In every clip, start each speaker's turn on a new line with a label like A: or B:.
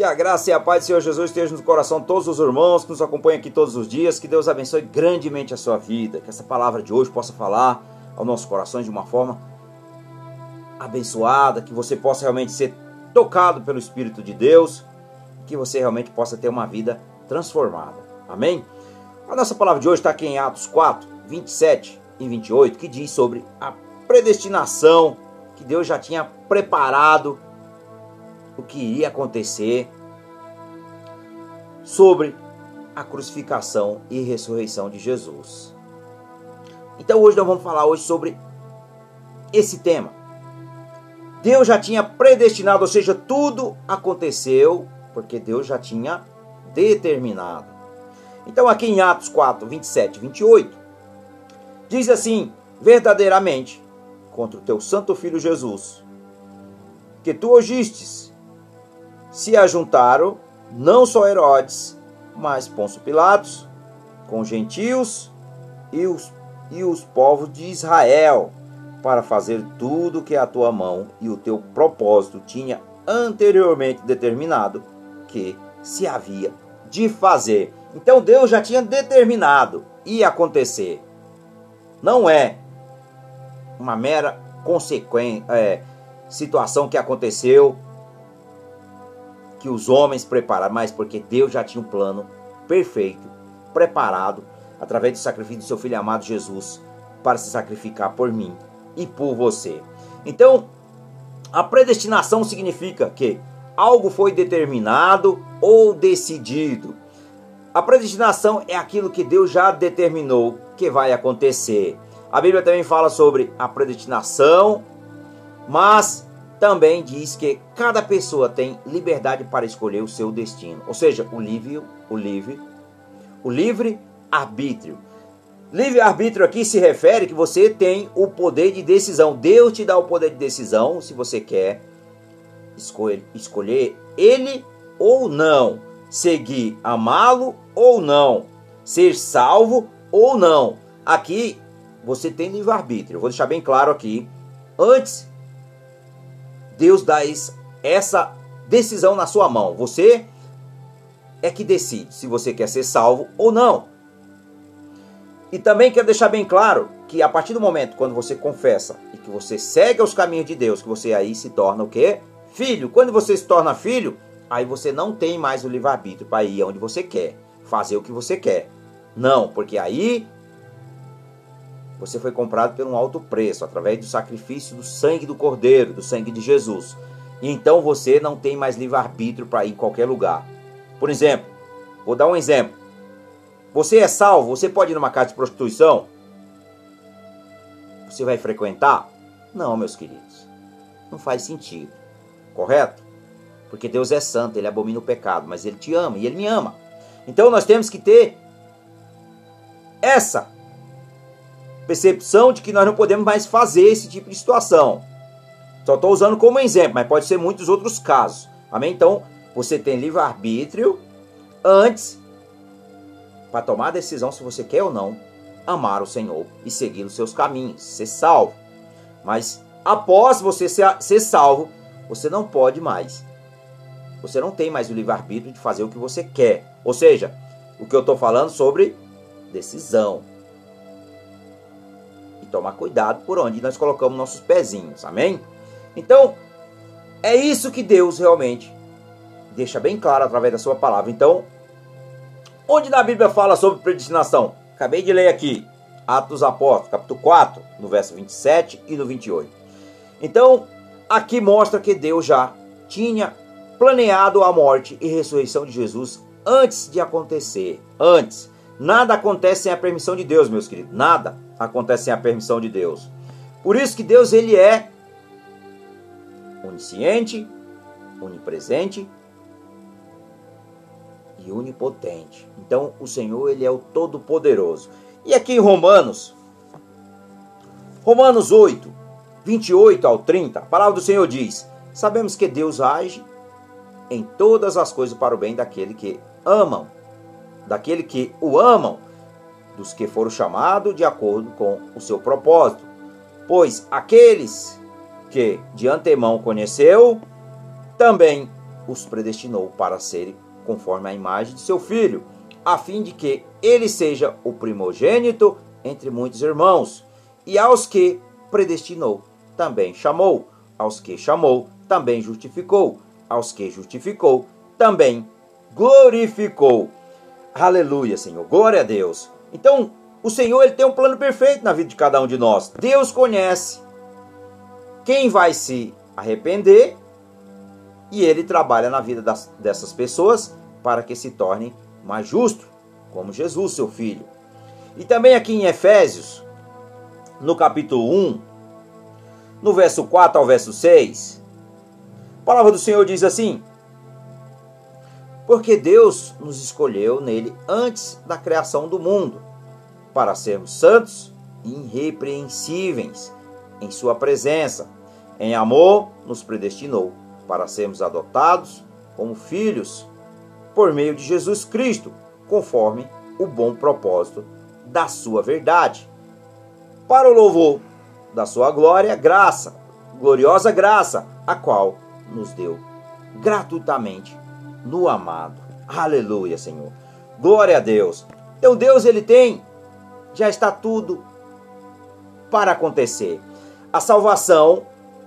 A: Que a graça e a paz do Senhor Jesus estejam no coração de todos os irmãos que nos acompanham aqui todos os dias. Que Deus abençoe grandemente a sua vida. Que essa palavra de hoje possa falar ao nosso coração de uma forma abençoada. Que você possa realmente ser tocado pelo Espírito de Deus. Que você realmente possa ter uma vida transformada. Amém? A nossa palavra de hoje está aqui em Atos 4, 27 e 28, que diz sobre a predestinação que Deus já tinha preparado o que iria acontecer sobre a crucificação e ressurreição de Jesus. Então hoje nós vamos falar hoje sobre esse tema. Deus já tinha predestinado, ou seja, tudo aconteceu porque Deus já tinha determinado. Então aqui em Atos 4, 27 e 28, diz assim: verdadeiramente, contra o teu santo filho Jesus, que tu ogistes, se ajuntaram não só Herodes, mas Pôncio Pilatos, com gentios e os, e os povos de Israel, para fazer tudo que a tua mão e o teu propósito tinha anteriormente determinado que se havia de fazer. Então Deus já tinha determinado ia acontecer. Não é uma mera consequência, é, situação que aconteceu, que os homens prepararam, mas porque Deus já tinha um plano perfeito, preparado, através do sacrifício do seu filho amado Jesus, para se sacrificar por mim e por você. Então, a predestinação significa que algo foi determinado ou decidido. A predestinação é aquilo que Deus já determinou que vai acontecer. A Bíblia também fala sobre a predestinação, mas também diz que cada pessoa tem liberdade para escolher o seu destino, ou seja, o livre, o livre, o livre arbítrio. Livre arbítrio aqui se refere que você tem o poder de decisão. Deus te dá o poder de decisão se você quer escolher, ele ou não, seguir, amá-lo ou não, ser salvo ou não. Aqui você tem livre-arbítrio. Vou deixar bem claro aqui. Antes, Deus dá essa decisão na sua mão. Você é que decide se você quer ser salvo ou não. E também quero deixar bem claro que a partir do momento quando você confessa e que você segue os caminhos de Deus, que você aí se torna o quê? Filho. Quando você se torna filho, aí você não tem mais o livre-arbítrio para ir aonde você quer, fazer o que você quer. Não, porque aí você foi comprado por um alto preço, através do sacrifício do sangue do Cordeiro, do sangue de Jesus. E então você não tem mais livre-arbítrio para ir em qualquer lugar. Por exemplo, vou dar um exemplo. Você é salvo, você pode ir numa casa de prostituição? Você vai frequentar? Não, meus queridos. Não faz sentido. Correto? Porque Deus é santo, ele abomina o pecado, mas ele te ama e ele me ama. Então nós temos que ter essa percepção de que nós não podemos mais fazer esse tipo de situação. Só estou usando como exemplo, mas pode ser muitos outros casos. Amém? Então, você tem livre-arbítrio antes para tomar a decisão se você quer ou não amar o Senhor e seguir os seus caminhos, ser salvo. Mas após você ser, ser salvo, você não pode mais. Você não tem mais o livre-arbítrio de fazer o que você quer. Ou seja, o que eu estou falando sobre decisão tomar cuidado por onde nós colocamos nossos pezinhos, amém? Então, é isso que Deus realmente deixa bem claro através da sua palavra. Então, onde na Bíblia fala sobre predestinação? Acabei de ler aqui, Atos Apóstolos, capítulo 4, no verso 27 e no 28. Então, aqui mostra que Deus já tinha planeado a morte e ressurreição de Jesus antes de acontecer. Antes. Nada acontece sem a permissão de Deus, meus queridos. Nada acontece a permissão de Deus. Por isso que Deus ele é onisciente, onipresente e onipotente. Então o Senhor ele é o todo poderoso. E aqui em Romanos Romanos 8, 28 ao 30, a palavra do Senhor diz: Sabemos que Deus age em todas as coisas para o bem daquele que amam, daquele que o amam dos que foram chamados de acordo com o seu propósito. Pois aqueles que de antemão conheceu, também os predestinou para serem conforme a imagem de seu filho, a fim de que ele seja o primogênito entre muitos irmãos. E aos que predestinou, também chamou. Aos que chamou, também justificou. Aos que justificou, também glorificou. Aleluia, Senhor. Glória a Deus. Então, o Senhor ele tem um plano perfeito na vida de cada um de nós. Deus conhece quem vai se arrepender e ele trabalha na vida das, dessas pessoas para que se tornem mais justos, como Jesus, seu filho. E também aqui em Efésios, no capítulo 1, no verso 4 ao verso 6, a palavra do Senhor diz assim: Porque Deus nos escolheu nele antes da criação do mundo para sermos santos e irrepreensíveis em Sua presença. Em amor, nos predestinou para sermos adotados como filhos por meio de Jesus Cristo, conforme o bom propósito da Sua verdade. Para o louvor da Sua glória, graça, gloriosa graça, a qual nos deu gratuitamente no amado. Aleluia, Senhor. Glória a Deus. Então Deus ele tem já está tudo para acontecer. A salvação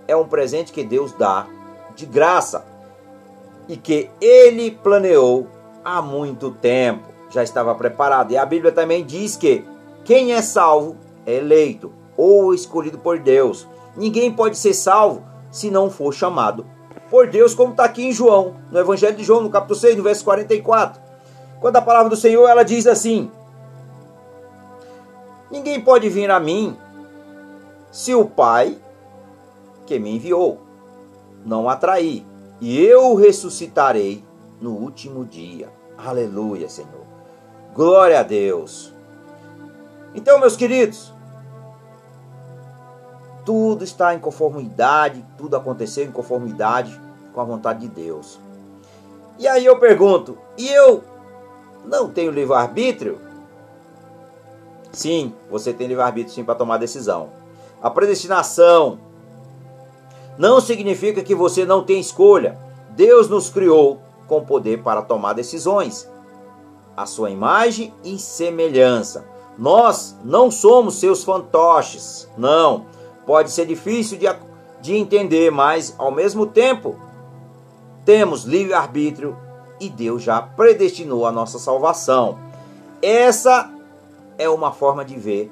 A: é um presente que Deus dá de graça e que ele planeou há muito tempo. Já estava preparado. E a Bíblia também diz que quem é salvo é eleito ou escolhido por Deus. Ninguém pode ser salvo se não for chamado por Deus, como está aqui em João, no Evangelho de João, no capítulo 6, no verso 44. Quando a palavra do Senhor ela diz assim: Ninguém pode vir a mim se o Pai que me enviou não atrair, e eu ressuscitarei no último dia. Aleluia, Senhor. Glória a Deus. Então, meus queridos, tudo está em conformidade, tudo aconteceu em conformidade com a vontade de Deus. E aí eu pergunto, e eu não tenho livre-arbítrio? Sim, você tem livre-arbítrio sim para tomar decisão. A predestinação não significa que você não tem escolha. Deus nos criou com poder para tomar decisões. A sua imagem e semelhança. Nós não somos seus fantoches. Não. Pode ser difícil de, de entender, mas ao mesmo tempo temos livre-arbítrio e Deus já predestinou a nossa salvação. Essa é uma forma de ver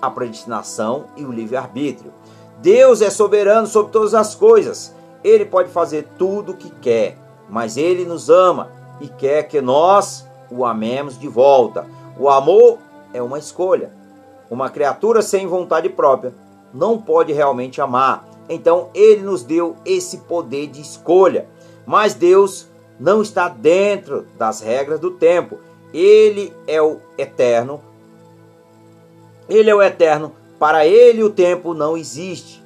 A: a predestinação e o livre-arbítrio. Deus é soberano sobre todas as coisas. Ele pode fazer tudo o que quer, mas ele nos ama e quer que nós o amemos de volta. O amor é uma escolha. Uma criatura sem vontade própria não pode realmente amar. Então ele nos deu esse poder de escolha. Mas Deus não está dentro das regras do tempo. Ele é o eterno, ele é o eterno, para ele o tempo não existe.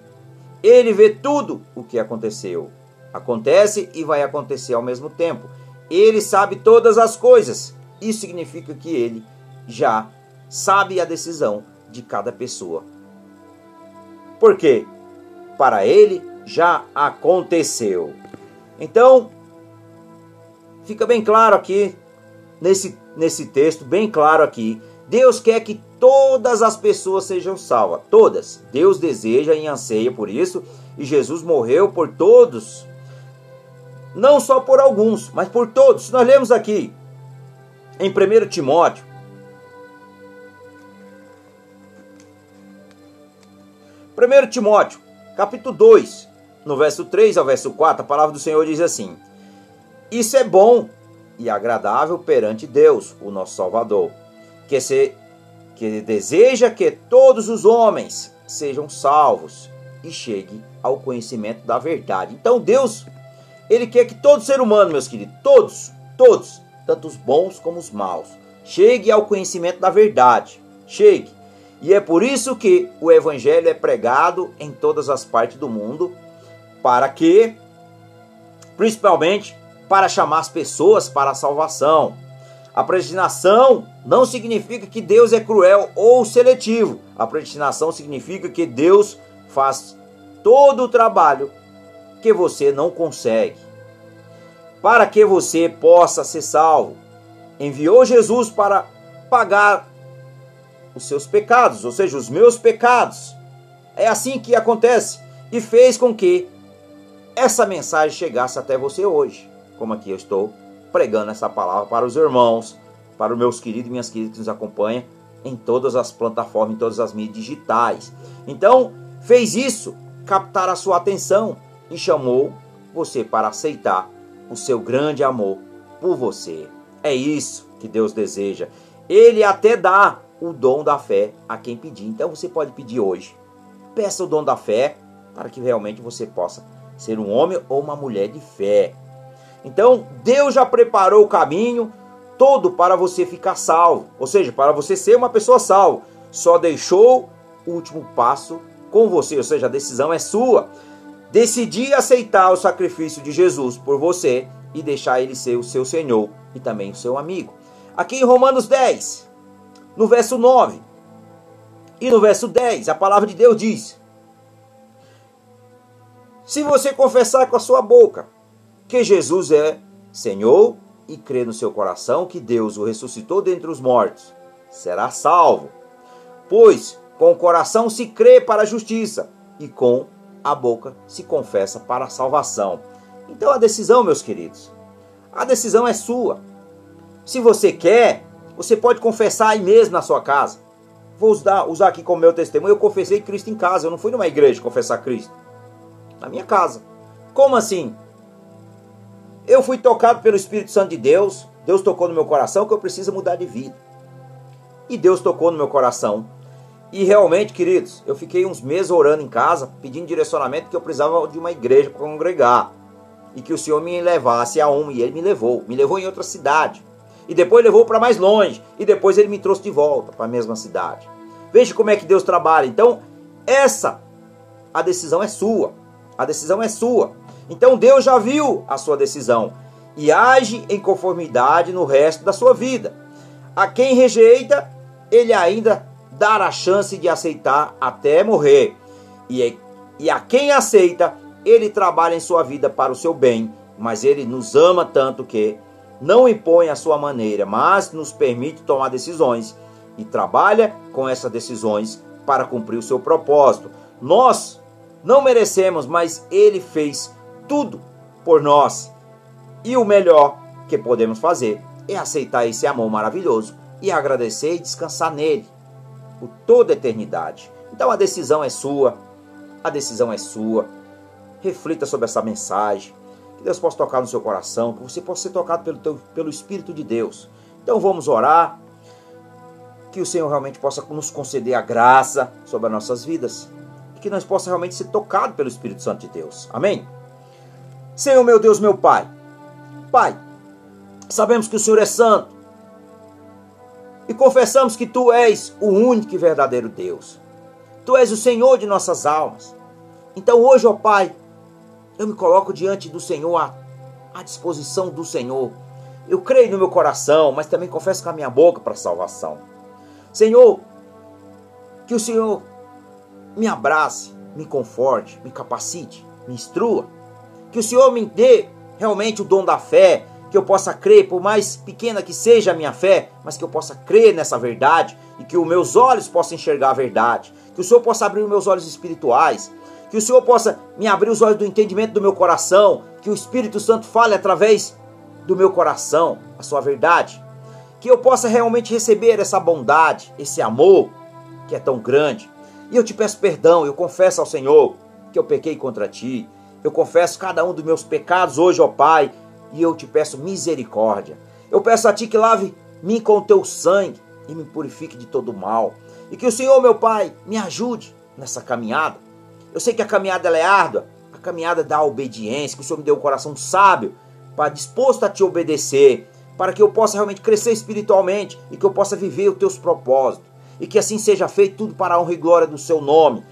A: Ele vê tudo o que aconteceu. Acontece e vai acontecer ao mesmo tempo. Ele sabe todas as coisas. Isso significa que ele já sabe a decisão de cada pessoa. Por quê? Para ele já aconteceu. Então, fica bem claro aqui, nesse, nesse texto, bem claro aqui. Deus quer que todas as pessoas sejam salvas. Todas. Deus deseja e anseia por isso. E Jesus morreu por todos. Não só por alguns, mas por todos. Se nós lemos aqui em 1 Timóteo. Primeiro Timóteo, capítulo 2, no verso 3 ao verso 4, a palavra do Senhor diz assim: Isso é bom e agradável perante Deus, o nosso Salvador, que se que deseja que todos os homens sejam salvos e cheguem ao conhecimento da verdade. Então Deus, ele quer que todo ser humano, meus queridos, todos, todos, tanto os bons como os maus, chegue ao conhecimento da verdade. Chegue. E é por isso que o evangelho é pregado em todas as partes do mundo, para que principalmente para chamar as pessoas para a salvação a predestinação não significa que Deus é cruel ou seletivo. A predestinação significa que Deus faz todo o trabalho que você não consegue. para que você possa ser salvo. Enviou Jesus para pagar os seus pecados, ou seja, os meus pecados. É assim que acontece e fez com que essa mensagem chegasse até você hoje, como aqui eu estou pregando essa palavra para os irmãos, para os meus queridos e minhas queridas que nos acompanham em todas as plataformas, em todas as mídias digitais. Então, fez isso, captar a sua atenção e chamou você para aceitar o seu grande amor por você. É isso que Deus deseja. Ele até dá o dom da fé a quem pedir. Então você pode pedir hoje. Peça o dom da fé para que realmente você possa ser um homem ou uma mulher de fé. Então, Deus já preparou o caminho todo para você ficar salvo, ou seja, para você ser uma pessoa salva. Só deixou o último passo com você, ou seja, a decisão é sua. Decidir aceitar o sacrifício de Jesus por você e deixar ele ser o seu Senhor e também o seu amigo. Aqui em Romanos 10, no verso 9 e no verso 10, a palavra de Deus diz: Se você confessar com a sua boca que Jesus é Senhor e crer no seu coração que Deus o ressuscitou dentre os mortos, será salvo. Pois com o coração se crê para a justiça e com a boca se confessa para a salvação. Então a decisão, meus queridos, a decisão é sua. Se você quer, você pode confessar aí mesmo na sua casa. Vou usar, usar aqui como meu testemunho. Eu confessei Cristo em casa. Eu não fui numa igreja confessar Cristo. Na minha casa. Como assim? Eu fui tocado pelo Espírito Santo de Deus. Deus tocou no meu coração que eu preciso mudar de vida. E Deus tocou no meu coração. E realmente, queridos, eu fiquei uns meses orando em casa, pedindo direcionamento que eu precisava de uma igreja para congregar. E que o Senhor me levasse a uma. E Ele me levou. Me levou em outra cidade. E depois levou para mais longe. E depois Ele me trouxe de volta para a mesma cidade. Veja como é que Deus trabalha. Então, essa, a decisão é sua. A decisão é sua. Então Deus já viu a sua decisão e age em conformidade no resto da sua vida. A quem rejeita, ele ainda dá a chance de aceitar até morrer. E, e a quem aceita, ele trabalha em sua vida para o seu bem, mas ele nos ama tanto que não impõe a sua maneira, mas nos permite tomar decisões e trabalha com essas decisões para cumprir o seu propósito. Nós não merecemos, mas ele fez tudo por nós. E o melhor que podemos fazer é aceitar esse amor maravilhoso e agradecer e descansar nele por toda a eternidade. Então a decisão é sua, a decisão é sua. Reflita sobre essa mensagem. Que Deus possa tocar no seu coração, que você possa ser tocado pelo, teu, pelo Espírito de Deus. Então vamos orar. Que o Senhor realmente possa nos conceder a graça sobre as nossas vidas. E que nós possamos realmente ser tocados pelo Espírito Santo de Deus. Amém? Senhor meu Deus, meu Pai. Pai, sabemos que o Senhor é santo. E confessamos que Tu és o único e verdadeiro Deus. Tu és o Senhor de nossas almas. Então hoje, ó Pai, eu me coloco diante do Senhor, à, à disposição do Senhor. Eu creio no meu coração, mas também confesso com a minha boca para a salvação. Senhor, que o Senhor me abrace, me conforte, me capacite, me instrua. Que o Senhor me dê realmente o dom da fé, que eu possa crer, por mais pequena que seja a minha fé, mas que eu possa crer nessa verdade e que os meus olhos possam enxergar a verdade, que o Senhor possa abrir os meus olhos espirituais, que o Senhor possa me abrir os olhos do entendimento do meu coração, que o Espírito Santo fale através do meu coração a sua verdade, que eu possa realmente receber essa bondade, esse amor que é tão grande. E eu te peço perdão, eu confesso ao Senhor que eu pequei contra ti, eu confesso cada um dos meus pecados hoje, ó Pai, e eu te peço misericórdia. Eu peço a Ti que lave-me com o Teu sangue e me purifique de todo mal. E que o Senhor, meu Pai, me ajude nessa caminhada. Eu sei que a caminhada é árdua, a caminhada da obediência, que o Senhor me deu um coração sábio, para disposto a Te obedecer, para que eu possa realmente crescer espiritualmente e que eu possa viver os Teus propósitos. E que assim seja feito tudo para a honra e glória do Seu nome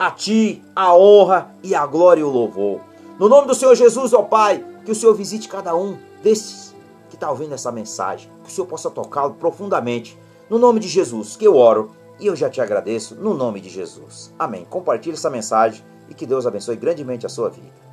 A: a ti a honra e a glória e o louvor. No nome do Senhor Jesus, ó Pai, que o Senhor visite cada um desses que está ouvindo essa mensagem, que o Senhor possa tocá-lo profundamente. No nome de Jesus, que eu oro e eu já te agradeço, no nome de Jesus. Amém. Compartilhe essa mensagem e que Deus abençoe grandemente a sua vida.